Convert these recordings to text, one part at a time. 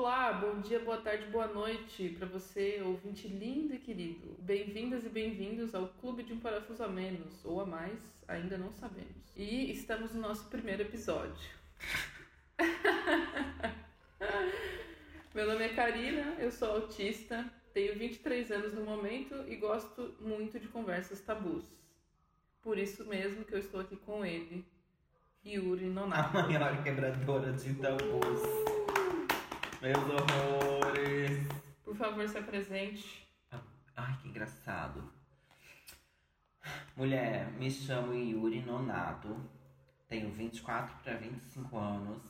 Olá, bom dia, boa tarde, boa noite para você, ouvinte lindo e querido. Bem-vindas e bem-vindos ao Clube de um Parafuso a Menos, ou a mais, ainda não sabemos. E estamos no nosso primeiro episódio. Meu nome é Karina, eu sou autista, tenho 23 anos no momento e gosto muito de conversas tabus. Por isso mesmo que eu estou aqui com ele, Yuri Nonato. A maior quebradora de tabus. Meus horrores. Por favor, se apresente. Ai, que engraçado. Mulher, me chamo Yuri Nonato. Tenho 24 para 25 anos.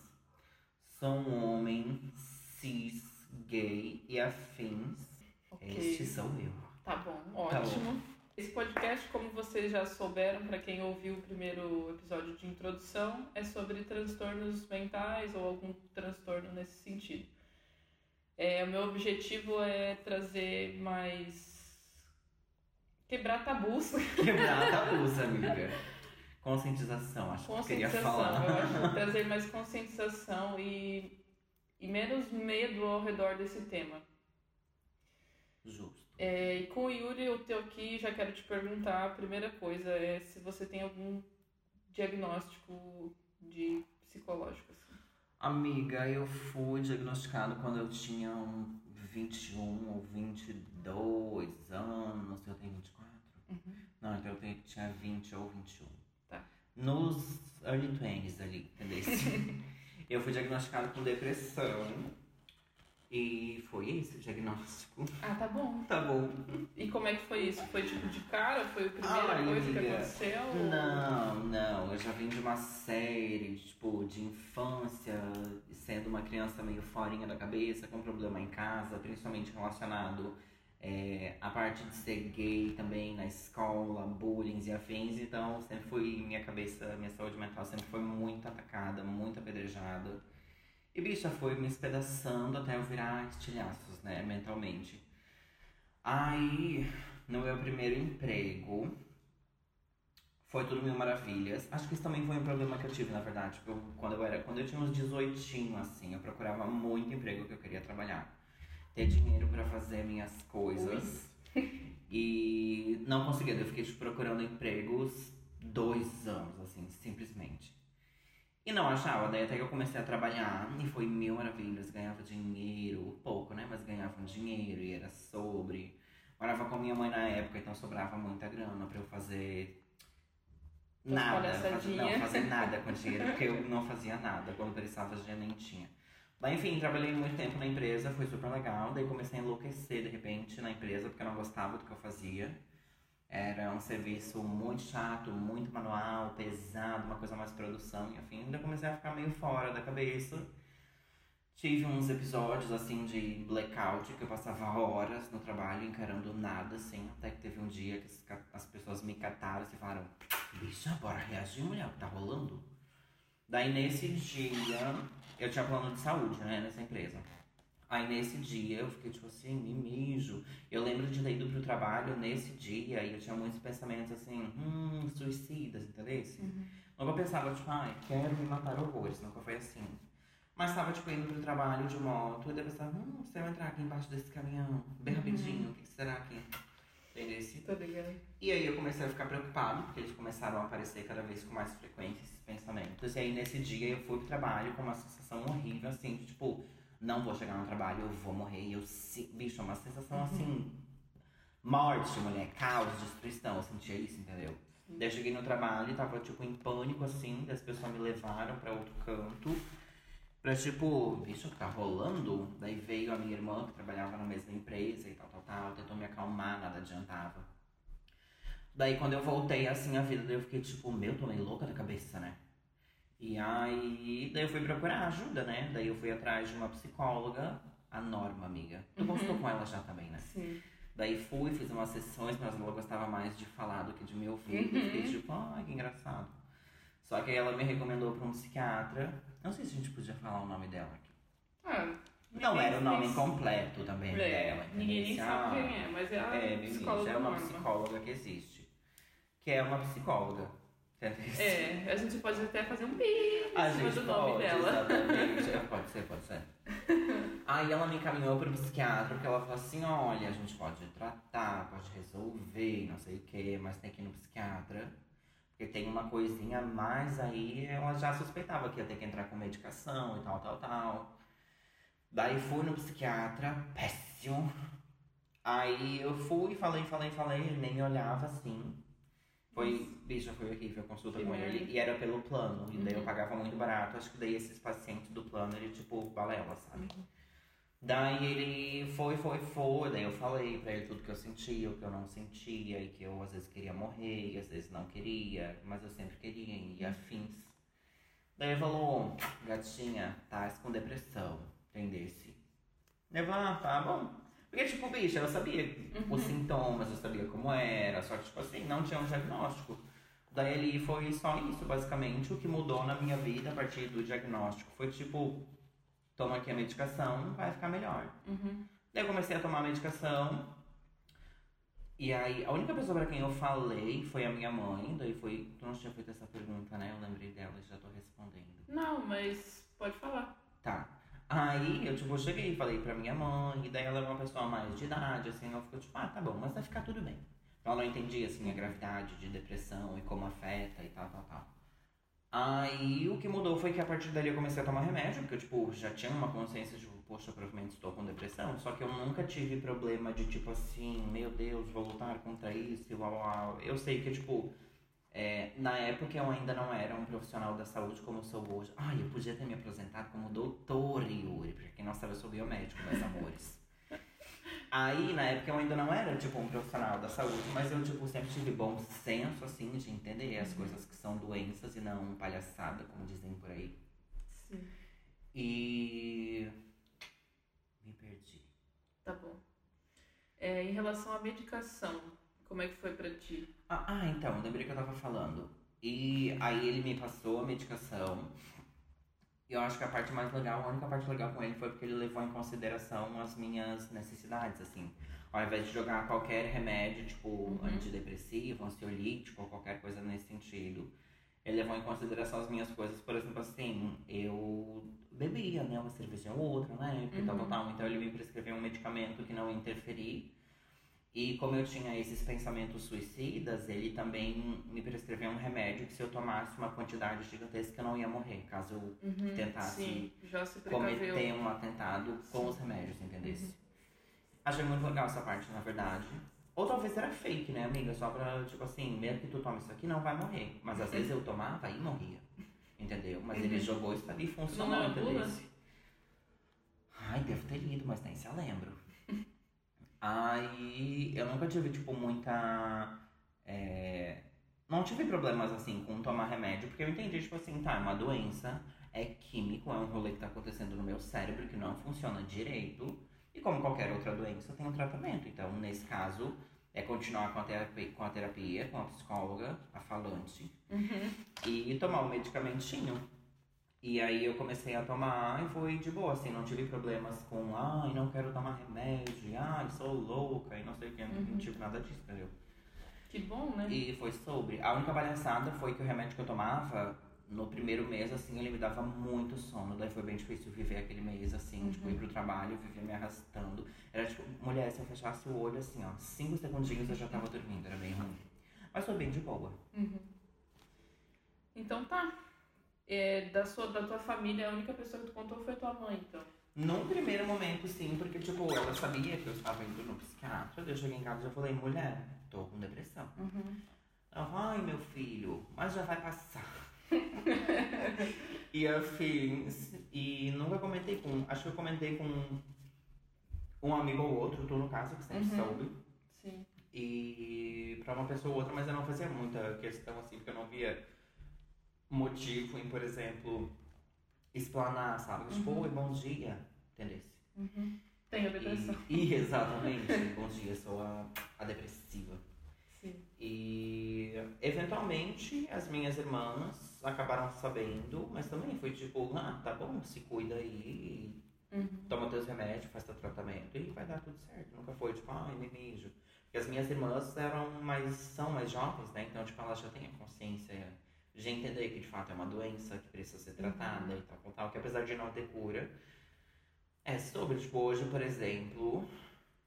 Sou um homem cis, gay e afins. Ok. Este sou eu. Tá bom, Tá ótimo. Esse podcast, como vocês já souberam, para quem ouviu o primeiro episódio de introdução, é sobre transtornos mentais ou algum transtorno nesse sentido. É, o meu objetivo é trazer mais. quebrar tabus. Quebrar tabus, amiga. Conscientização, acho que eu queria Conscientização, falar. eu acho. Trazer mais conscientização e, e menos medo ao redor desse tema. Justo. É, e com o Yuri, eu tô aqui já quero te perguntar. A primeira coisa é se você tem algum diagnóstico de psicológico. Assim. Amiga, eu fui diagnosticado quando eu tinha um 21 ou 22 anos. Eu tenho 24? Não, então eu tenho- tinha 20 ou 21. Tá. Nos early 20s ali, entendeu? eu fui diagnosticado com depressão. E foi esse o diagnóstico. Ah, tá bom. Tá bom. E como é que foi isso? Foi tipo de cara? Foi a primeira Ai, coisa que amiga. aconteceu? Não, não. Eu já vim de uma série, tipo, de infância, sendo uma criança meio forinha da cabeça, com problema em casa, principalmente relacionado é, à parte de ser gay também na escola, bullying e afins. Então, sempre fui, minha cabeça, minha saúde mental sempre foi muito atacada, muito apedrejada. E, bicha, foi me espedaçando até eu virar estilhaços, né, mentalmente. Aí, no meu primeiro emprego, foi tudo mil maravilhas. Acho que isso também foi um problema que eu tive, na verdade. Tipo, quando eu era, quando eu tinha uns 18, assim, eu procurava muito emprego que eu queria trabalhar. Ter dinheiro pra fazer minhas coisas. E não conseguia. Eu fiquei tipo, procurando empregos dois anos, assim, simplesmente. E não achava, daí até que eu comecei a trabalhar e foi mil maravilhas, ganhava dinheiro, pouco, né? Mas ganhava um dinheiro e era sobre. Morava com minha mãe na época, então sobrava muita grana pra eu fazer nada. Fazer, não, fazer nada com dinheiro, porque eu não fazia nada. Quando precisava de dinheiro nem tinha. Daí, enfim, trabalhei muito tempo na empresa, foi super legal. Daí comecei a enlouquecer de repente na empresa, porque eu não gostava do que eu fazia. Era um serviço muito chato, muito manual, pesado, uma coisa mais produção e. Daí eu comecei a ficar meio fora da cabeça. Tive uns episódios assim de blackout que eu passava horas no trabalho encarando nada, assim, até que teve um dia que as pessoas me cataram e falaram, bicha, bora reagir, mulher, o que tá rolando? Daí nesse dia, eu tinha plano de saúde, né, nessa empresa. Aí nesse dia eu fiquei tipo assim, me mijo. Eu lembro de ter ido pro trabalho nesse dia e eu tinha muitos pensamentos assim, hum, suicidas, entendeu? Nunca pensava, tipo, ai, quero me matar horrores, nunca foi assim. Mas tava, tipo, indo pro trabalho de moto e eu pensava, hum, se eu entrar aqui embaixo desse caminhão, bem rapidinho, o que, será que. Entendeu? Tô ligado. E aí eu comecei a ficar preocupado, porque eles começaram a aparecer cada vez com mais frequência esses pensamentos. E aí nesse dia eu fui pro trabalho com uma sensação horrível, assim, de tipo, não vou chegar no trabalho, eu vou morrer. E eu, se- bicho, é uma sensação assim, morte, mulher, caos, destruição. Eu sentia isso, entendeu? Daí eu cheguei no trabalho e tava, tipo, em pânico, assim, das pessoas me levaram pra outro canto. Pra tipo, bicho, que tá rolando? Daí veio a minha irmã, que trabalhava na mesma empresa e tal, tal, tal, tentou me acalmar, nada adiantava. Daí quando eu voltei assim a vida, daí eu fiquei tipo, meu, tô meio louca da cabeça, né? E aí, daí eu fui procurar ajuda, né? Daí eu fui atrás de uma psicóloga, a Norma, amiga. Tu consultou com ela já também, né? Sim. Daí fui, fiz umas sessões, mas ela gostava mais de falar do que de me ouvir. Eu fiquei tipo, ai, que engraçado. Só que aí ela me recomendou pra um psiquiatra. Não sei se a gente podia falar o nome dela aqui. Ah, Não era o nome nem- completo também É, dela. ninguém nem sabe Ah, quem é, mas é a É, psicóloga é uma psicóloga que existe. Que é uma psicóloga. Entendeu? É, a gente pode até fazer um pi em cima do nome pode, dela. exatamente. É, pode ser, pode ser. Aí ela me encaminhou para o psiquiatra, porque ela falou assim, olha, a gente pode tratar, pode resolver, não sei o que, mas tem que ir no psiquiatra. Porque tem uma coisinha a mais aí, ela já suspeitava que ia ter que entrar com medicação e tal, tal, tal. Daí fui no psiquiatra, péssimo. Aí eu fui, falei, falei, falei, ele nem me olhava assim. Foi, bicha, foi horrível a consulta Que com merda. ele. E era pelo plano. E daí eu Uhum. pagava muito barato. Acho que daí esses pacientes do plano, ele tipo, balela, sabe? Uhum. Daí ele foi, foi, foi. Daí eu falei pra ele tudo que eu sentia, o que eu não sentia. E que eu às vezes queria morrer, e às vezes não queria. Mas eu sempre queria, e afins. Daí ele falou, gatinha, tá com depressão, entendesse? Eu falei, ah, tá bom. Porque, tipo, bicha, eu sabia os sintomas, eu sabia como era, só que, tipo assim, não tinha um diagnóstico. Daí ele foi só isso, basicamente. O que mudou na minha vida a partir do diagnóstico foi, tipo, toma aqui a medicação, vai ficar melhor. Uhum. Daí eu comecei a tomar a medicação. E aí, a única pessoa pra quem eu falei foi a minha mãe. Daí foi. Tu não tinha feito essa pergunta, né? Eu lembrei dela e já tô respondendo. Não, mas pode falar. Tá. Aí eu, tipo, cheguei e falei pra minha mãe, e daí ela é uma pessoa mais de idade, assim, ela ficou tipo, ah, tá bom, mas vai ficar tudo bem. Ela não entendia, assim, a gravidade de depressão e como afeta e tal, tal, tal. Aí o que mudou foi que a partir dali eu comecei a tomar remédio, porque eu, tipo, já tinha uma consciência de, poxa, provavelmente estou com depressão, só que eu nunca tive problema de, tipo assim, meu Deus, vou lutar contra isso, e uau, uau. Eu sei que, tipo, é, na época eu ainda não era um profissional da saúde como eu sou hoje. Ai, eu podia ter me apresentado como doutor Yuri, porque quem não sabe eu sou biomédico, meus amores. Aí, na época eu ainda não era, tipo, um profissional da saúde, mas eu, tipo, sempre tive bom senso, assim, de entender as coisas que são doenças e não palhaçada, como dizem por aí. Sim. E... Me perdi. Tá bom. É, em relação à medicação, como é que foi pra ti? Ah, ah, então, lembrei que eu tava falando. E aí ele me passou a medicação. E eu acho que a parte mais legal, a única parte legal com ele foi porque ele levou em consideração as minhas necessidades, assim. Ao invés de jogar qualquer remédio, tipo antidepressivo, ansiolítico ou qualquer coisa nesse sentido, ele levou em consideração as minhas coisas. Por exemplo, assim, eu bebia, né, uma cerveja ou outra, né, e tal, tal, tal. Então ele me prescreveu um medicamento que não ia interferir. E como eu tinha esses pensamentos suicidas, ele também me prescreveu um remédio que se eu tomasse uma quantidade gigantesca eu não ia morrer, caso eu Uhum, tentasse Sim, cometer um atentado com os remédios, entendesse? Achei muito legal essa parte, na verdade. Ou talvez era fake, né, amiga? Só pra, tipo assim, mesmo que tu tome isso aqui, não vai morrer. Mas às vezes eu tomava e morria. Entendeu? Mas ele jogou isso ali e funcionou, é entendeu? Ai, devo ter lido, mas nem se eu lembro. Aí eu nunca tive, tipo, muita. é, Não tive problemas assim com tomar remédio, porque eu entendi, tipo assim, tá, é uma doença, é químico, é um rolê que tá acontecendo no meu cérebro que não funciona direito. E como qualquer outra doença, tem um tratamento. Então, nesse caso, é continuar com a terapia, com a, terapia, com a psicóloga, a falante, Uhum. e tomar o medicamentinho. E aí eu comecei a tomar e foi de boa, assim, não tive problemas com ai, não quero tomar remédio, ai, sou louca e não sei o que, não tive nada disso, entendeu? Que bom, né? E foi sobre. A única palhaçada foi que o remédio que eu tomava, no primeiro mês, assim, ele me dava muito sono. Daí foi bem difícil viver aquele mês, assim, tipo, ir pro trabalho, viver me arrastando. Era tipo, mulher, se eu fechasse o olho, assim, ó, cinco segundinhos eu já tava dormindo, era bem ruim. Mas foi bem de boa. Uhum. Então tá. É, da, sua, da tua família, a única pessoa que tu contou foi tua mãe, então. Num primeiro momento, sim, porque, tipo, ela sabia que eu estava indo no psiquiatra. Eu cheguei em casa e já falei, mulher, tô com depressão. Uhum. Ela falou, ai, meu filho, mas já vai passar. e afins. E nunca comentei com. Acho que eu comentei com um amigo ou outro, tu no caso, que sempre Uhum. soube. Sim. E pra uma pessoa ou outra, mas eu não fazia muita questão assim, porque eu não via motivo em, por exemplo, explanar, sabe? Tipo, Uhum. oi, bom dia, entendeu? Uhum. Tenho depressão. E, e exatamente, bom dia, sou a, a depressiva. Sim. E eventualmente as minhas irmãs acabaram sabendo, mas também foi tipo, ah, tá bom, se cuida aí, Uhum. toma teus remédios, faz teu tratamento e vai dar tudo certo. Nunca foi tipo, ai, me mijo. Porque as minhas irmãs eram mais, são mais jovens, né? Então, tipo, elas já têm a consciência de entender que de fato é uma doença que precisa ser tratada e tal, tal, tal, que apesar de não ter cura, é sobre, tipo, hoje, por exemplo,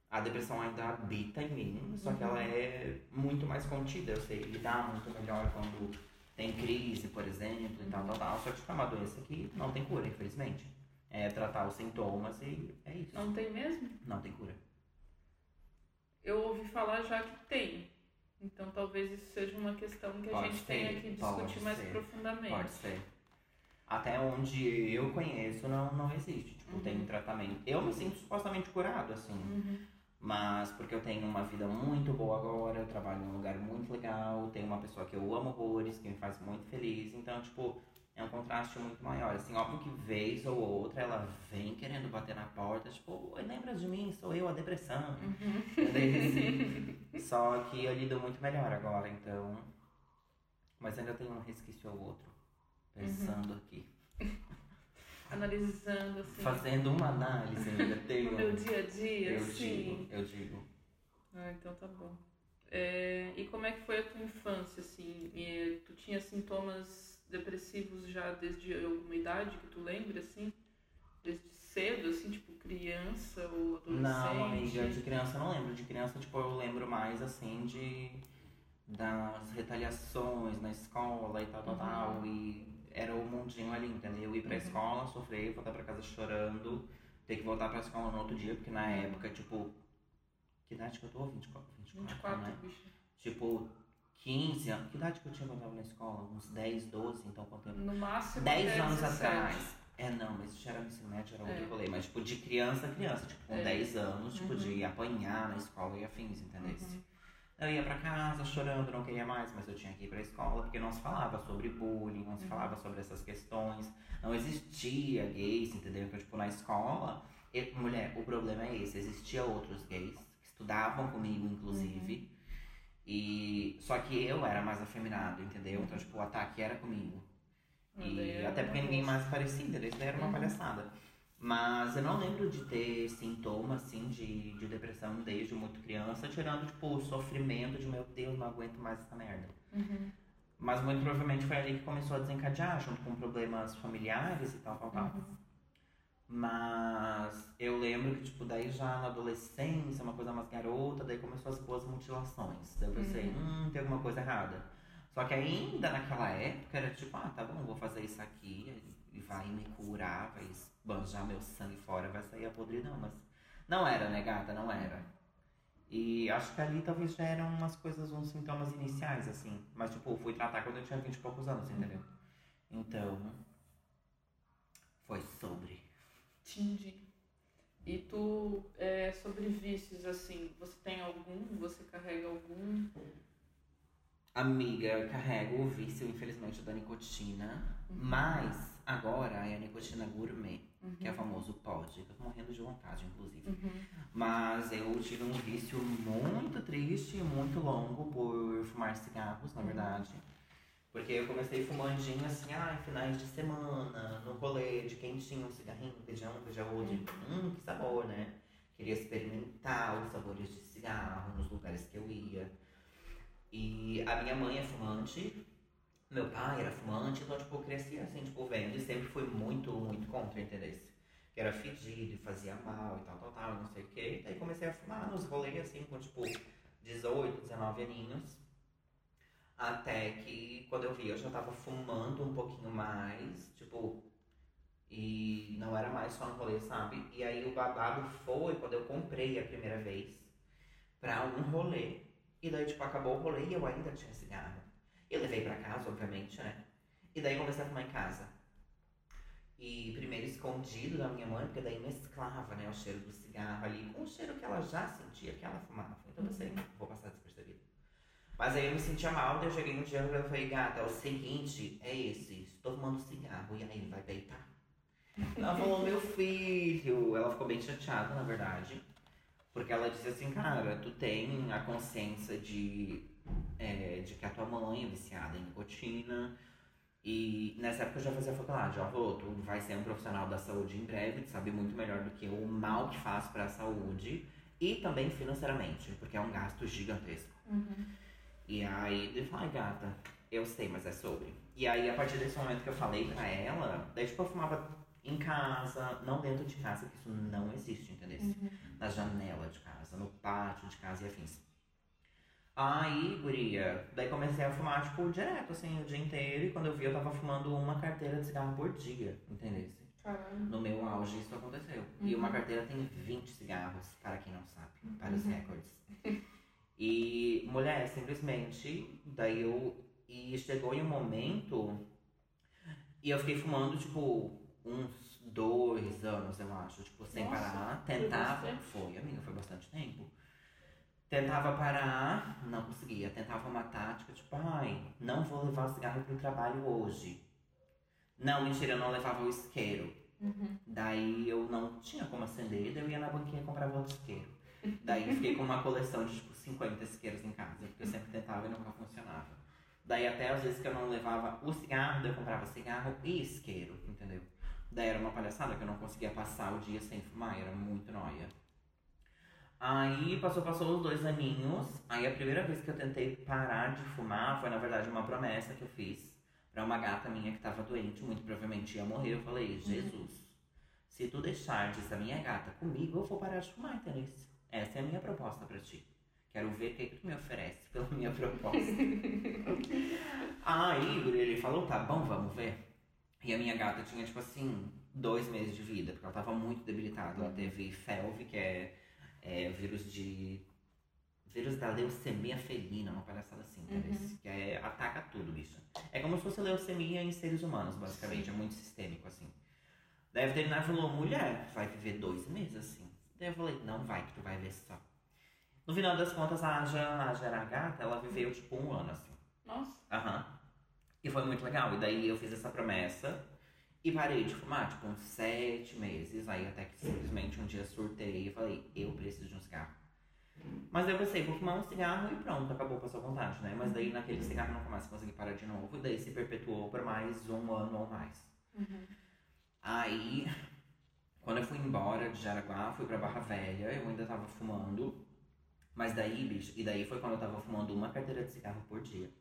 a depressão ainda habita em mim, só que ela é muito mais contida, eu sei lidar muito melhor quando tem crise, por exemplo, e tal, tal, tal, só que tipo, é uma doença que não tem cura, infelizmente. É tratar os sintomas e é isso. Não tem mesmo? Não tem cura. Eu ouvi falar já que tem. Então talvez isso seja uma questão que Pode a gente ser, tenha que discutir mais ser, profundamente. Pode ser. Até onde eu conheço não, não existe. Tipo, tem Uhum. tratamento. Eu me sinto supostamente curado, assim. Uhum. Mas porque eu tenho uma vida muito boa agora, eu trabalho em um lugar muito legal, tenho uma pessoa que eu amo horrores, que me faz muito feliz. Então, tipo, é um contraste muito maior. Assim, óbvio que vez ou outra ela vem querendo bater na porta, tipo, "Oi, lembra de mim? Sou eu, a depressão. Entendeu? Só que eu lido muito melhor agora, então. Mas ainda tem um resquício ou outro. Pensando aqui. Analisando assim Fazendo uma análise, ainda tenho. o meu dia a dia, eu sim. digo, eu digo. Ah, então tá bom. É, e como é que foi a tua infância, assim? E, tu tinha sintomas depressivos já desde alguma idade que tu lembra, assim? Desde cedo, assim, tipo criança ou adolescente? Não, amiga, de criança eu não lembro. De criança, tipo, eu lembro mais assim de das retaliações na escola e tal, tal, Uhum. tal. E era o mundinho ali, entendeu? Ir pra Uhum. escola, sofrer, voltar pra casa chorando, ter que voltar pra escola no outro dia, porque na época, tipo. Que idade que eu tô? 24, 24, 24, né? bicho. Tipo, 15 anos. Que idade que eu tinha quando eu tava na escola? Uns 10, 12, então quanto tempo? No máximo 10 até anos 17. atrás. É, não, mas isso já era no ensino médio, era outro É. rolê. Mas, tipo, de criança a criança, tipo, com É. 10 anos, tipo, Uhum. de apanhar na escola e afins, entendeu? Uhum. Eu ia pra casa chorando, não queria mais, mas eu tinha que ir pra escola, porque não se falava sobre bullying, não se Uhum. falava sobre essas questões. Não existia gays, entendeu? Então, tipo, na escola, e- mulher, o problema é esse, existia outros gays, que estudavam comigo, inclusive. Uhum. E só que eu era mais afeminado, entendeu? Então, tipo, o ataque era comigo. E até porque ninguém mais parecia, daí isso daí era uma Uhum. palhaçada. Mas eu não lembro de ter sintomas, assim, de, de depressão desde muito criança, tirando, tipo, o sofrimento de, meu Deus, não aguento mais essa merda. Uhum. Mas muito provavelmente foi ali que começou a desencadear, junto com problemas familiares e tal, tal, tal. Uhum. Mas eu lembro que, tipo, daí já na adolescência, uma coisa mais garota, daí começou as boas mutilações. Daí eu pensei, hum, tem alguma coisa errada. Só que ainda naquela época era tipo, ah, tá bom, vou fazer isso aqui e vai me curar, vai esbanjar meu sangue fora, vai sair a podridão. Mas não era, né, gata? Não era. E acho que ali talvez já eram umas coisas, uns sintomas iniciais, assim. Mas, tipo, fui tratar quando eu tinha 20 e poucos anos, entendeu? Então, foi sobre. Entendi. E tu, é, sobre vícios, assim, você tem algum? Você carrega algum? Amiga, eu carrego o vício, infelizmente, da nicotina. Mas agora é a nicotina gourmet, que é o famoso pod. Eu tô morrendo de vontade, inclusive. Uhum. Mas eu tive um vício muito triste e muito longo por fumar cigarros, na verdade. Porque eu comecei fumandinho assim, ah, finais de semana, no rolê de quentinho, um cigarrinho, um, pedia outro. Hum, que sabor, né? Queria experimentar os sabores de cigarro nos lugares que eu ia. E a minha mãe é fumante, meu pai era fumante, então, tipo, eu cresci assim, tipo, vendo e sempre fui muito, muito contra, entendeu? Que era fedido e fazia mal e tal, tal, tal, não sei o quê. Daí comecei a fumar nos rolês, assim, com, tipo, 18, 19 aninhos. Até que, quando eu vi, eu já tava fumando um pouquinho mais, tipo... E não era mais só no rolê, sabe? E aí o babado foi quando eu comprei a primeira vez pra um rolê. E daí, tipo, acabou o rolê e eu ainda tinha cigarro. Eu levei pra casa, obviamente, né? E daí comecei a fumar em casa. E primeiro escondido da minha mãe, porque daí mesclava, né, o cheiro do cigarro ali com o cheiro que ela já sentia, que ela fumava. Então eu pensei, vou passar despercebido. Mas aí eu me sentia mal, daí eu cheguei no dia e falei, gata, é o seguinte, é esse, estou fumando cigarro, e aí, vai deitar? Ela falou, meu filho, ela ficou bem chateada, na verdade. Porque ela disse assim, cara, tu tem a consciência de, é, de que a tua mãe é viciada em nicotina. E nessa época eu já fazia faculdade, ó, falou, tu vai ser um profissional da saúde em breve, tu sabe muito melhor do que eu o mal que faz pra saúde e também financeiramente, porque é um gasto gigantesco. Uhum. E aí ele falou, ai gata, Eu sei, mas é sobre. E aí, a partir desse momento que eu falei pra ela, daí tipo, eu fumava em casa, não dentro de casa, que isso não existe, entendeu? Uhum. Na janela de casa, no pátio de casa e afins. Aí, guria, daí comecei a fumar, tipo, direto, assim, o dia inteiro. E quando eu vi, eu tava fumando uma carteira de cigarro por dia, entendeu? No meu auge, isso aconteceu. E uma carteira tem 20 cigarros, para quem não sabe, para os Uhum. recordes. E, mulher, simplesmente, daí eu. E chegou em um momento. E eu fiquei fumando, tipo, uns dois anos, eu acho, tipo, sem Nossa, parar. foi Tentava. bastante. Foi, amiga, foi bastante tempo. Tentava parar, não conseguia. Tentava uma tática, tipo, ai, não vou levar o cigarro pro trabalho hoje. Não, mentira, eu não levava o isqueiro. Uhum. Daí eu não tinha como acender, daí eu ia na banquinha e comprava outro isqueiro. Daí eu fiquei com uma coleção de tipo 50 isqueiros em casa, porque eu sempre tentava e nunca funcionava. Daí até às vezes que eu não levava o cigarro, daí eu comprava cigarro e isqueiro, entendeu? Daí era uma palhaçada que eu não conseguia passar o dia sem fumar, era muito noia. Aí passou, passou os dois aninhos. Aí a primeira vez que eu tentei parar de fumar foi na verdade uma promessa que eu fiz pra uma gata minha que tava doente, muito provavelmente ia morrer. Eu falei, Jesus, se tu deixares a minha gata comigo, eu vou parar de fumar, entendeu? Essa é a minha proposta pra ti. Quero ver o que, que tu me oferece pela minha proposta. Aí, ele falou, tá bom, vamos ver. E a minha gata tinha, tipo assim, dois meses de vida, porque ela tava muito debilitada. Ela teve FeLV, que é, é vírus de. Vírus da leucemia felina, uma palhaçada assim, entendeu? Que é, ataca tudo, bicho. É como se fosse leucemia em seres humanos, basicamente. É muito sistêmico, assim. Daí a veterinária falou, mulher, vai viver dois meses assim. Daí eu falei, não vai, que tu vai ver só. No final das contas, a Aja, a Aja era a gata, ela viveu tipo um ano assim. Nossa. Aham. E foi muito legal. E daí eu fiz essa promessa e parei de fumar, tipo, uns sete meses. Aí até que simplesmente um dia surtei e falei, eu preciso de um cigarro. Mas daí eu pensei, vou fumar um cigarro e pronto, acabou com a sua vontade, né? Mas daí naquele cigarro eu nunca mais consegui parar de novo. E daí se perpetuou por mais um ano ou mais. Uhum. Aí, quando eu fui embora de Jaraguá, fui pra Barra Velha, eu ainda tava fumando. Mas daí, bicho, e daí foi quando eu tava fumando uma carteira de cigarro por dia.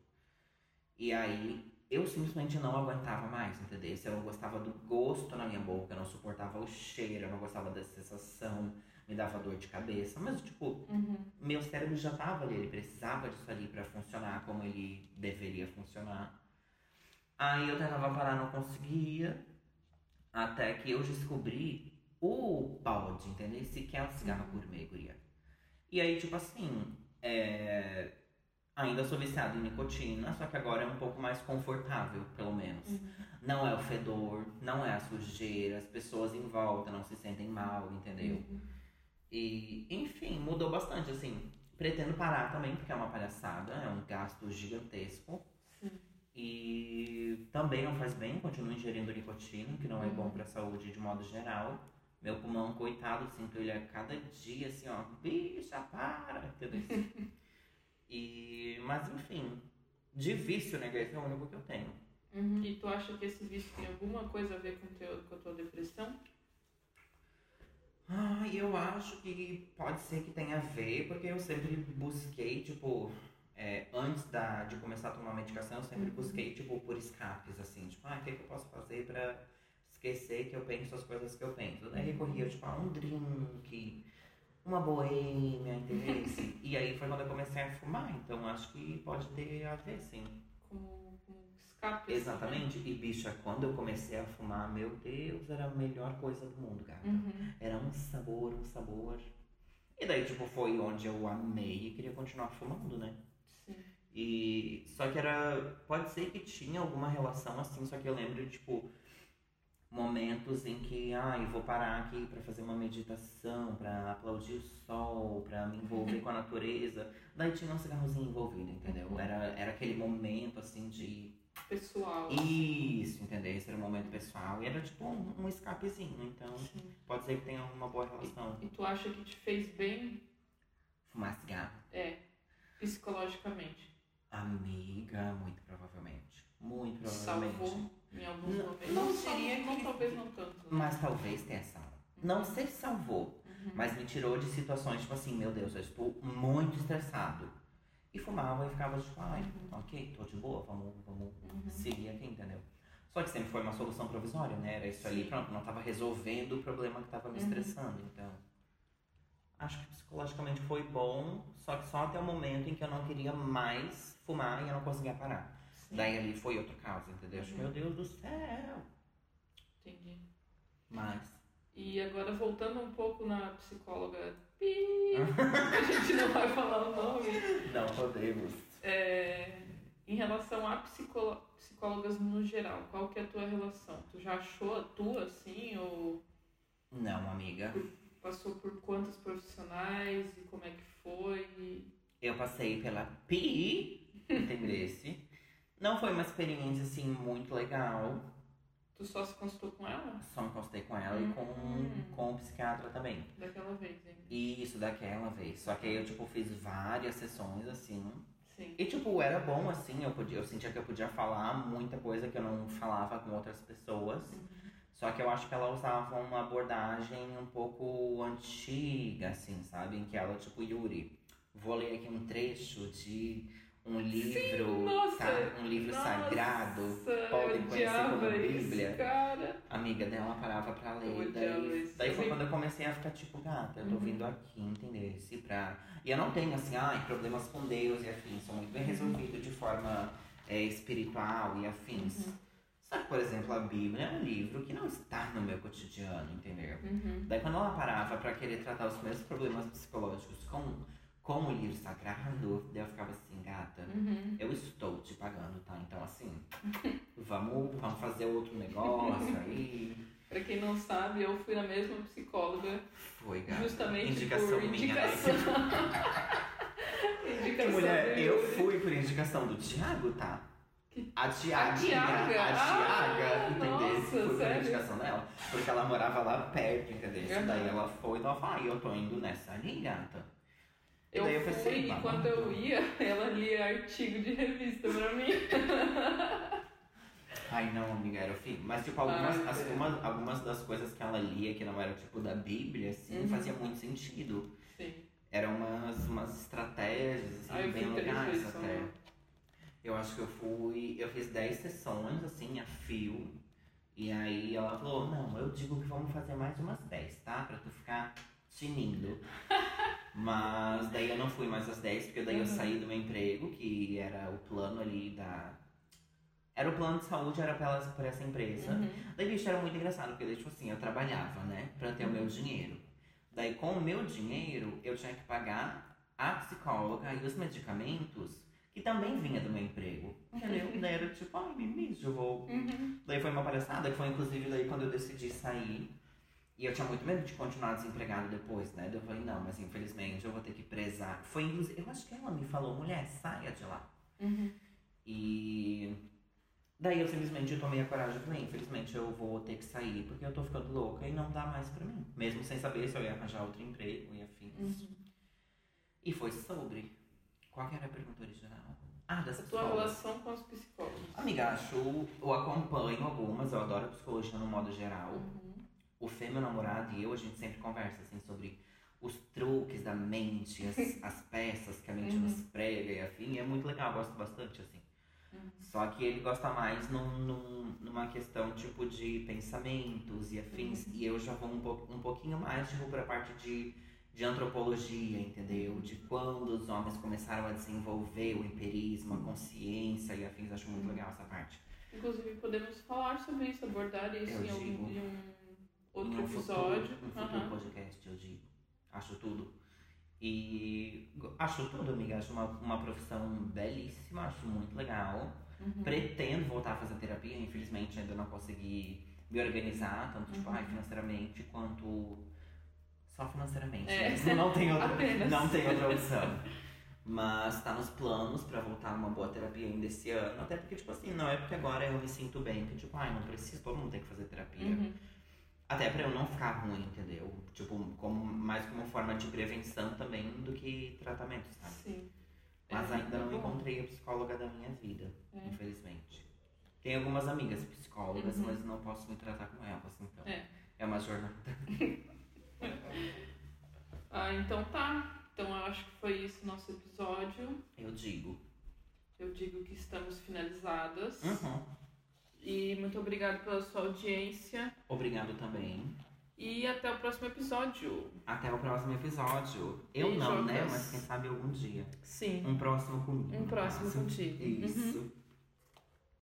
E aí, eu simplesmente não aguentava mais, entendeu? Eu não gostava do gosto na minha boca, eu não suportava o cheiro, eu não gostava da sensação, me dava dor de cabeça. Mas, tipo, Uhum. meu cérebro já tava ali, ele precisava disso ali pra funcionar como ele deveria funcionar. Aí eu tentava parar, não conseguia. Até que eu descobri o balde, entendeu? Que é um cigarro gourmet, guria. E aí, tipo assim, é... ainda sou viciado em nicotina, só que agora é um pouco mais confortável, pelo menos. Uhum. Não é o fedor, não é a sujeira, as pessoas em volta não se sentem mal, entendeu? Uhum. E, enfim, mudou bastante, assim. Pretendo parar também, porque é uma palhaçada, é um gasto gigantesco. Sim. E também não faz bem, continuo ingerindo nicotina, que não é Uhum. bom pra saúde de modo geral. Meu pulmão, coitado, sinto ele a cada dia, assim, ó, bicha, para, entendeu? e, mas enfim, de vício, né, esse é o único que eu tenho. Uhum. E tu acha que esse vício tem alguma coisa a ver com, teu, com a tua depressão? Ah, eu acho que pode ser que tenha a ver, porque eu sempre busquei, tipo, é, antes da, de começar a tomar medicação, eu sempre Uhum. busquei, tipo, por escapes, assim, tipo, ah, o que, que eu posso fazer pra esquecer que eu penso as coisas que eu penso? Daí recorria, tipo, a um drink, uma boêmia, entendeu? e aí foi quando eu comecei a fumar, então acho que pode ter a ver, sim. Como, como escape? assim, Exatamente, e bicha, quando eu comecei a fumar, meu Deus, era a melhor coisa do mundo, cara. né? Uhum. Era um sabor, um sabor. E daí, tipo, foi onde eu amei e queria continuar fumando, né? Sim. E só que era. Pode ser que tinha alguma relação assim, só que eu lembro tipo, momentos em que, ah, eu vou parar aqui pra fazer uma meditação, pra aplaudir o sol, pra me envolver com a natureza. Daí tinha um cigarrozinho envolvido, entendeu? Era, era aquele momento assim de. Pessoal. Isso, entendeu? Esse era um momento pessoal. E era tipo um, um escapezinho. Então, Sim. pode ser que tenha uma boa relação. E tu acha que te fez bem? Fumar cigarro. É. Psicologicamente. Amiga, muito provavelmente. Muito Te provavelmente. salvou alguns Não- momentos. não não, que- talvez não tanto. né? Mas talvez tenha salvo. Não sei se salvou, Uhum. mas me tirou de situações tipo assim, meu Deus, eu estou muito estressado. E fumava e ficava tipo, ai, Uhum. ok, tô de boa, vamos, vamos Uhum. seguir aqui, entendeu? Só que sempre foi uma solução provisória, né? Era isso ali, Sim. pronto, não tava resolvendo o problema que tava me Uhum. estressando, então. Acho que psicologicamente foi bom, só que só até o momento em que eu não queria mais fumar e eu não conseguia parar. Daí ali foi outro caso, entendeu? Uhum. meu Deus do céu! Entendi. Mas. E agora voltando um pouco na psicóloga. Pi, a gente não vai falar o nome. Não podemos. É, em relação a psicó- psicólogas no geral, qual que é a tua relação? Tu já achou a tua assim? Ou Não, amiga. passou por quantos profissionais e como é que foi? Eu passei pela PI, entendesse? Não foi uma experiência assim muito legal. Tu só se consultou com ela? Só me consultei com ela e Hum. com, com o psiquiatra também. Daquela vez ainda. Isso, daquela vez. Só que aí eu, tipo, fiz várias sessões, assim. Sim. E, tipo, era bom, assim. Eu, podia, eu sentia que eu podia falar muita coisa que eu não falava com outras pessoas. Só que eu acho que ela usava uma abordagem um pouco antiga, assim, sabe? Em que ela, tipo, Yuri, vou ler aqui um trecho de um livro, nossa, sa- um livro sagrado. Nossa, podem eu conhecer como Bíblia. Cara. Amiga dela parava pra Eu ler. Daí, isso. daí foi quando eu comecei a ficar tipo, gata, eu tô Uhum. vindo aqui, entendeu? Se pra... E eu não tenho, assim, ai, problemas com Deus e afins. São muito bem resolvidos de forma é, espiritual e afins. Uhum. Só que, por exemplo, a Bíblia é um livro que não está no meu cotidiano, entendeu? Uhum. Daí quando ela parava pra querer tratar os meus problemas psicológicos com, com o livro sagrado, daí eu ficava assim, gata, Uhum. eu estou te pagando, tá? Então assim, vamos, vamos fazer outro negócio aí. Pra quem não sabe, eu fui na mesma psicóloga Foi, gata. justamente indicação por minha, indicação. indicação Mulher, eu fui por indicação do Thiago, tá? A Tiaga, A Tiaga? Ah, entendeu? nossa, por sério? indicação dela. Porque ela morava lá perto, entendeu? Aham. Daí ela foi e ela falou, ah, eu tô indo nessa ali, gata. E Eu daí eu fui pensei, e "Bah, quando eu ia, ela lia artigo de revista pra mim. Ai, não, amiga, era o fim. Mas, tipo, algumas, Ai, as- é. uma- algumas das coisas que ela lia, que não era, tipo, da Bíblia, assim, Uhum. fazia muito sentido. Sim. Eram umas, umas estratégias, assim, eu bem legais até. Eu acho que eu fui. Eu fiz 10 sessões, assim, a fio. E aí ela falou, não, eu digo que vamos fazer mais umas 10, tá? Pra tu ficar tinindo. Mas daí eu não fui mais às 10, porque daí eu Uhum. saí do meu emprego, que era o plano ali da. Era o plano de saúde, era pela, por essa empresa. Uhum. Daí, bicho, era muito engraçado, porque daí, tipo assim, eu trabalhava, né, pra ter o meu dinheiro. Daí, com o meu dinheiro, eu tinha que pagar a psicóloga e os medicamentos, que também vinha do meu emprego. Entendeu? daí era tipo, ai, me mijo, eu vou. Uhum. Daí foi uma palhaçada, que foi inclusive daí quando eu decidi sair. E eu tinha muito medo de continuar desempregado depois, né? Daí eu falei, não, mas infelizmente eu vou ter que prezar. Foi inclusive, eu acho que ela me falou, mulher, saia de lá. Uhum. E daí eu simplesmente tomei a coragem e falei, infelizmente eu vou ter que sair porque eu tô ficando louca e não dá mais pra mim. Mesmo sem saber se eu ia arranjar outro emprego e afins. Uhum. E foi sobre. Qual que era a pergunta original? Ah, das A tua relação com os psicólogos. Amiga, acho, eu acompanho algumas, eu adoro psicologia no modo geral. Uhum. O Fê, meu namorado, e eu, a gente sempre conversa assim sobre os truques da mente, as, as peças que a mente Uhum. nos prega e afim. E é muito legal, eu gosto bastante, assim. Uhum. Só que ele gosta mais num, num- numa questão tipo de pensamentos e afins. Uhum. E eu já vou um, po- um pouquinho mais tipo, pra parte de, de antropologia, entendeu? De quando os homens começaram a desenvolver o empirismo, a consciência e afins. Acho muito Uhum. legal essa parte. Inclusive, podemos falar sobre isso, abordar isso em, algum, em um outro um episódio. Futuro, um futuro Aham. podcast, eu digo. Acho tudo. E acho tudo, amiga. Acho uma, uma profissão belíssima, acho muito legal. Uhum. Pretendo voltar a fazer terapia, infelizmente ainda não consegui me organizar, tanto tipo, Uhum. ai, financeiramente quanto. Só financeiramente. É. mesmo, Não tem outra, Apenas. não tem outra opção. Mas tá nos planos pra voltar uma boa terapia ainda esse ano. Até porque, tipo assim, não é porque agora eu me sinto bem, que tipo, ai, não preciso, todo mundo tem que fazer terapia. Uhum. Até pra eu não ficar ruim, entendeu? Tipo, como, mais como forma de prevenção também do que tratamento, sabe? Sim. Mas É, ainda é não encontrei a psicóloga da minha vida, É. infelizmente. Tenho algumas amigas psicólogas, Uhum. mas não posso me tratar com elas, então. É. É uma jornada. Ah, então tá. Então eu acho que foi isso nosso episódio. Eu digo. Eu digo que estamos finalizadas. Uhum. E muito obrigado pela sua audiência. Obrigado também. E até o próximo episódio. Até o próximo episódio. Eu Beijocas. não, né? Mas quem sabe algum dia. Sim. Um próximo comigo. Um próximo caso. contigo. Isso.